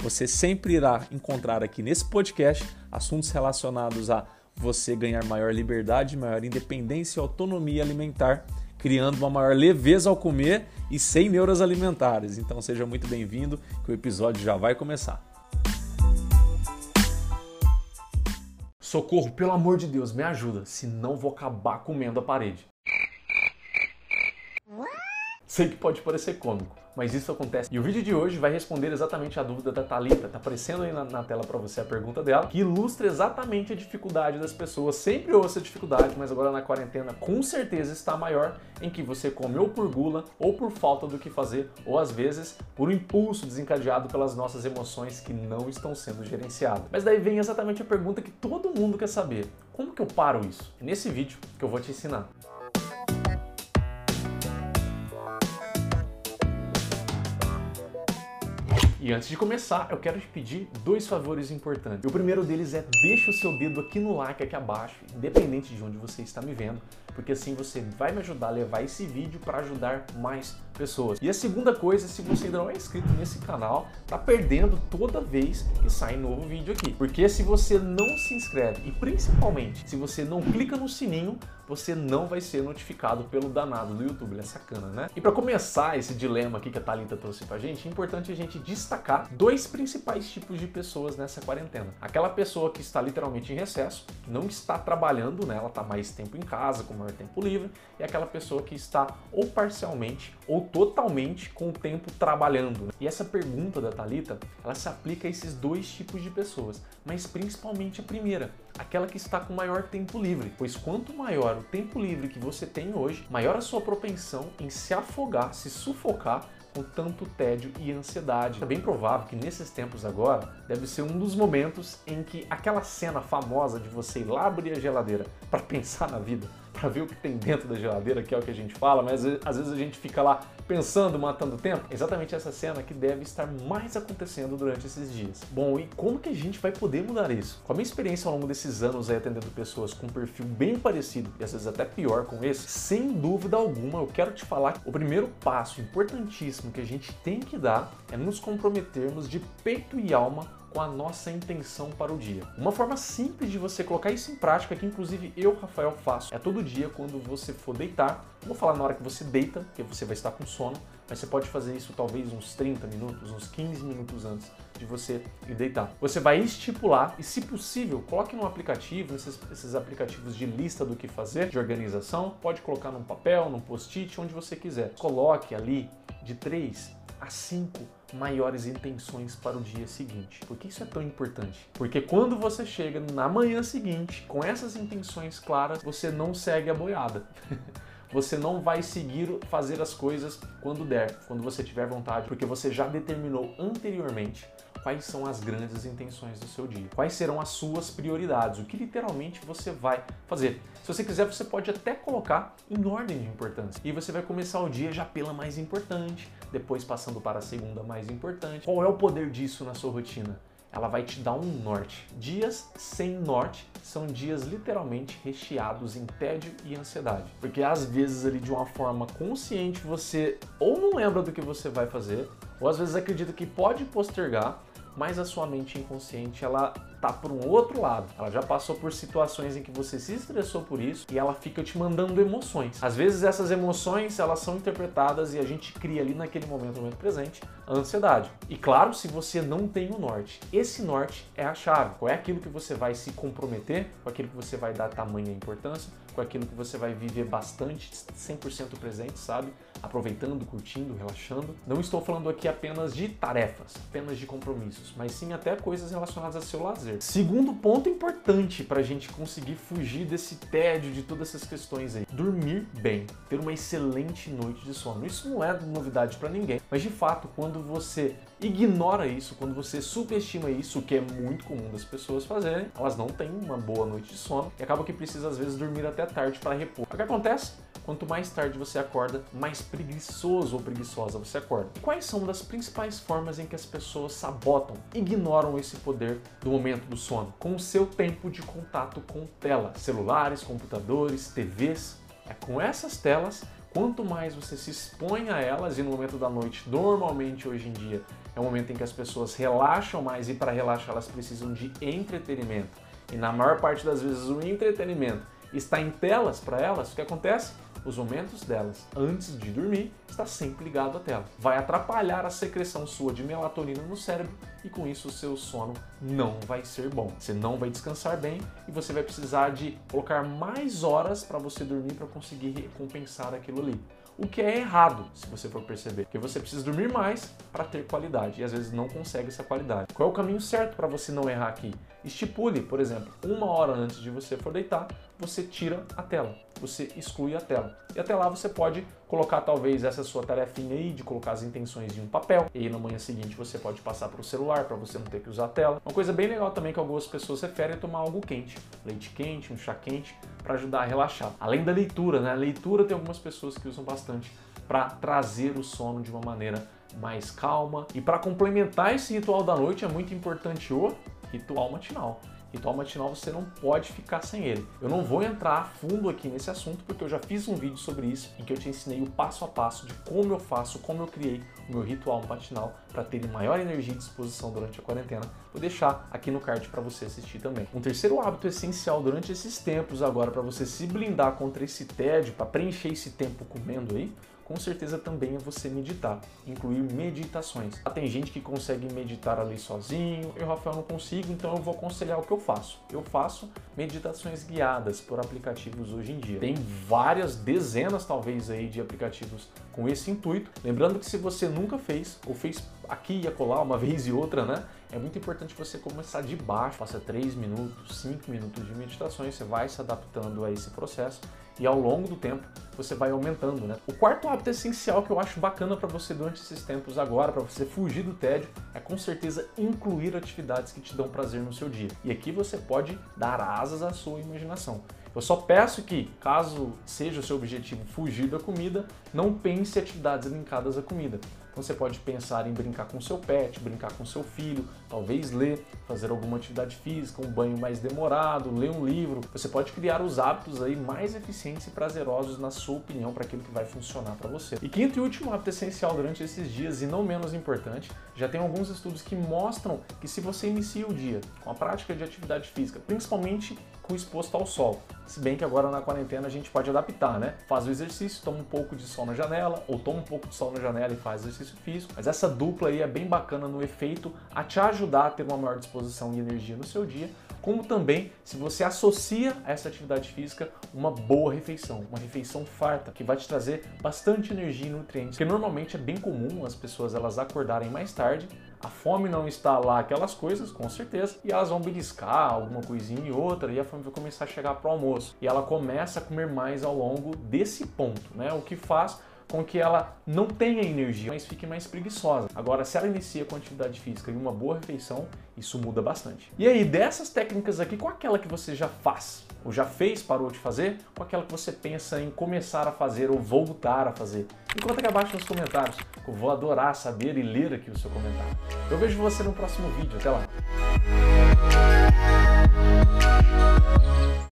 Você sempre irá encontrar aqui nesse podcast assuntos relacionados a você ganhar maior liberdade, maior independência e autonomia alimentar, criando uma maior leveza ao comer e sem neuras alimentares. Então seja muito bem-vindo, que o episódio já vai começar. Socorro, pelo amor de Deus, me ajuda, senão vou acabar comendo a parede. Sei que pode parecer cômico, mas isso acontece. E o vídeo de hoje vai responder exatamente a dúvida da Talita. Tá aparecendo aí na, na tela para você a pergunta dela, que ilustra exatamente a dificuldade das pessoas. Sempre houve essa dificuldade, mas agora na quarentena com certeza está maior em que você come ou por gula ou por falta do que fazer, ou às vezes por um impulso desencadeado pelas nossas emoções que não estão sendo gerenciadas. Mas daí vem exatamente a pergunta que todo mundo quer saber: como que eu paro isso? É nesse vídeo que eu vou te ensinar. E antes de começar, eu quero te pedir dois favores importantes. O primeiro deles é deixa o seu dedo aqui no like aqui abaixo, independente de onde você está me vendo, porque assim você vai me ajudar a levar esse vídeo para ajudar mais pessoas. E a segunda coisa, se você ainda não é inscrito nesse canal, tá perdendo toda vez que sai novo vídeo aqui. Porque se você não se inscreve e principalmente se você não clica no sininho, você não vai ser notificado pelo danado do YouTube. Ele é sacana, né? E para começar esse dilema aqui que a Thalita trouxe pra gente, é importante a gente destacar dois principais tipos de pessoas nessa quarentena. Aquela pessoa que está literalmente em recesso, não está trabalhando, né? Ela está mais tempo em casa, com maior tempo livre, e aquela pessoa que está ou parcialmente ou totalmente com o tempo trabalhando. E essa pergunta da Talita, ela se aplica a esses dois tipos de pessoas, mas principalmente a primeira, aquela que está com maior tempo livre, pois quanto maior o tempo livre que você tem hoje, maior a sua propensão em se afogar, se sufocar com tanto tédio e ansiedade. É bem provável que nesses tempos agora deve ser um dos momentos em que aquela cena famosa de você ir lá abrir a geladeira para pensar na vida para ver o que tem dentro da geladeira, que é o que a gente fala, mas às vezes a gente fica lá pensando, matando tempo. Exatamente essa cena que deve estar mais acontecendo durante esses dias. Bom, e como que a gente vai poder mudar isso? Com a minha experiência ao longo desses anos aí atendendo pessoas com um perfil bem parecido e às vezes até pior com esse, sem dúvida alguma, eu quero te falar que o primeiro passo importantíssimo que a gente tem que dar é nos comprometermos de peito e alma com a nossa intenção para o dia. Uma forma simples de você colocar isso em prática, que inclusive eu, Rafael, faço, é todo dia quando você for deitar. Vou falar na hora que você deita, porque você vai estar com sono, mas você pode fazer isso talvez uns 30 minutos, uns 15 minutos antes de você ir deitar. Você vai estipular e, se possível, coloque num aplicativo, esses, esses aplicativos de lista do que fazer, de organização, pode colocar num papel, num post-it, onde você quiser. Coloque ali de 3 a 5 maiores intenções para o dia seguinte. Por que isso é tão importante? Porque quando você chega na manhã seguinte com essas intenções claras, você não segue a boiada. você não vai seguir fazer as coisas quando der, quando você tiver vontade, porque você já determinou anteriormente quais são as grandes intenções do seu dia, quais serão as suas prioridades, o que literalmente você vai fazer. Se você quiser, você pode até colocar em ordem de importância. E você vai começar o dia já pela mais importante, depois passando para a segunda mais importante. Qual é o poder disso na sua rotina? ela vai te dar um norte. Dias sem norte são dias literalmente recheados em tédio e ansiedade. Porque às vezes ali de uma forma consciente você ou não lembra do que você vai fazer, ou às vezes acredita que pode postergar, mas a sua mente inconsciente ela tá por um outro lado. Ela já passou por situações em que você se estressou por isso e ela fica te mandando emoções. Às vezes essas emoções elas são interpretadas e a gente cria ali naquele momento, no momento presente, ansiedade. E claro, se você não tem o norte, esse norte é a chave. Qual é aquilo que você vai se comprometer, com aquilo que você vai dar tamanha importância, com aquilo que você vai viver bastante, 100% presente, sabe? Aproveitando, curtindo, relaxando. Não estou falando aqui apenas de tarefas, apenas de compromissos, mas sim até coisas relacionadas ao seu lazer. Segundo ponto importante para a gente conseguir fugir desse tédio, de todas essas questões aí: dormir bem, ter uma excelente noite de sono. Isso não é novidade para ninguém, mas de fato, quando você ignora isso, quando você subestima isso, o que é muito comum das pessoas fazerem, elas não têm uma boa noite de sono e acaba que precisa às vezes dormir até tarde para repor. O que acontece? Quanto mais tarde você acorda, mais preguiçoso ou preguiçosa você acorda. E quais são das principais formas em que as pessoas sabotam, ignoram esse poder do momento do sono? Com o seu tempo de contato com tela, celulares, computadores, TVs. É com essas telas quanto mais você se expõe a elas, e no momento da noite, normalmente hoje em dia, é um momento em que as pessoas relaxam mais e para relaxar elas precisam de entretenimento. E na maior parte das vezes o entretenimento está em telas para elas, o que acontece? Os momentos delas antes de dormir está sempre ligado à tela. Vai atrapalhar a secreção sua de melatonina no cérebro e com isso o seu sono não vai ser bom. Você não vai descansar bem e você vai precisar de colocar mais horas para você dormir para conseguir recompensar aquilo ali. O que é errado, se você for perceber, porque você precisa dormir mais para ter qualidade e às vezes não consegue essa qualidade. Qual é o caminho certo para você não errar aqui? Estipule, por exemplo, uma hora antes de você for deitar, você tira a tela, você exclui a tela. E até lá você pode colocar talvez essa sua tarefinha aí de colocar as intenções em um papel. E aí na manhã seguinte você pode passar para o celular para você não ter que usar a tela. Uma coisa bem legal também que algumas pessoas referem é tomar algo quente, leite quente, um chá quente, para ajudar a relaxar. Além da leitura, né? A leitura tem algumas pessoas que usam bastante para trazer o sono de uma maneira mais calma. E para complementar esse ritual da noite é muito importante o ritual matinal. Ritual matinal você não pode ficar sem ele. Eu não vou entrar a fundo aqui nesse assunto porque eu já fiz um vídeo sobre isso em que eu te ensinei o passo a passo de como eu faço, como eu criei o meu ritual matinal para ter maior energia e disposição durante a quarentena. Vou deixar aqui no card para você assistir também. Um terceiro hábito essencial durante esses tempos agora para você se blindar contra esse tédio, para preencher esse tempo comendo aí, com certeza também é você meditar, incluir meditações. Tem gente que consegue meditar ali sozinho, eu, Rafael, não consigo, então eu vou aconselhar o que eu faço. Eu faço meditações guiadas por aplicativos hoje em dia. Tem várias dezenas, talvez, aí de aplicativos com esse intuito. Lembrando que se você nunca fez, ou fez aqui e acolá uma vez e outra, né? É muito importante você começar de baixo, faça 3 minutos, 5 minutos de meditações, você vai se adaptando a esse processo e ao longo do tempo você vai aumentando, né? O quarto hábito essencial que eu acho bacana para você durante esses tempos agora, para você fugir do tédio, é com certeza incluir atividades que te dão prazer no seu dia. E aqui você pode dar asas à sua imaginação. Eu só peço que, caso seja o seu objetivo fugir da comida, não pense em atividades linkadas à comida. Você pode pensar em brincar com seu pet, brincar com seu filho, talvez ler, fazer alguma atividade física, um banho mais demorado, ler um livro. Você pode criar os hábitos aí mais eficientes e prazerosos na sua opinião para aquilo que vai funcionar para você. E quinto e último hábito essencial durante esses dias e não menos importante, já tem alguns estudos que mostram que se você inicia o dia com a prática de atividade física, principalmente com exposto ao sol. Se bem que agora na quarentena a gente pode adaptar, né? Faz o exercício, toma um pouco de sol na janela, ou toma um pouco de sol na janela e faz exercício físico. Mas essa dupla aí é bem bacana no efeito a te ajudar a ter uma maior disposição e energia no seu dia, como também se você associa a essa atividade física uma boa refeição, uma refeição farta, que vai te trazer bastante energia e nutrientes. Porque normalmente é bem comum as pessoas elas acordarem mais tarde, a fome não está lá, aquelas coisas, com certeza, e elas vão beliscar alguma coisinha e outra, e a fome vai começar a chegar para o almoço. E ela começa a comer mais ao longo desse ponto, né? O que faz com que ela não tenha energia, mas fique mais preguiçosa. Agora, se ela inicia com atividade física e uma boa refeição, isso muda bastante. E aí, dessas técnicas aqui, qual aquela que você já faz? Ou já fez, parou de fazer? Ou aquela que você pensa em começar a fazer ou voltar a fazer? Me conta aqui abaixo nos comentários, eu vou adorar saber e ler aqui o seu comentário. Eu vejo você no próximo vídeo. Até lá!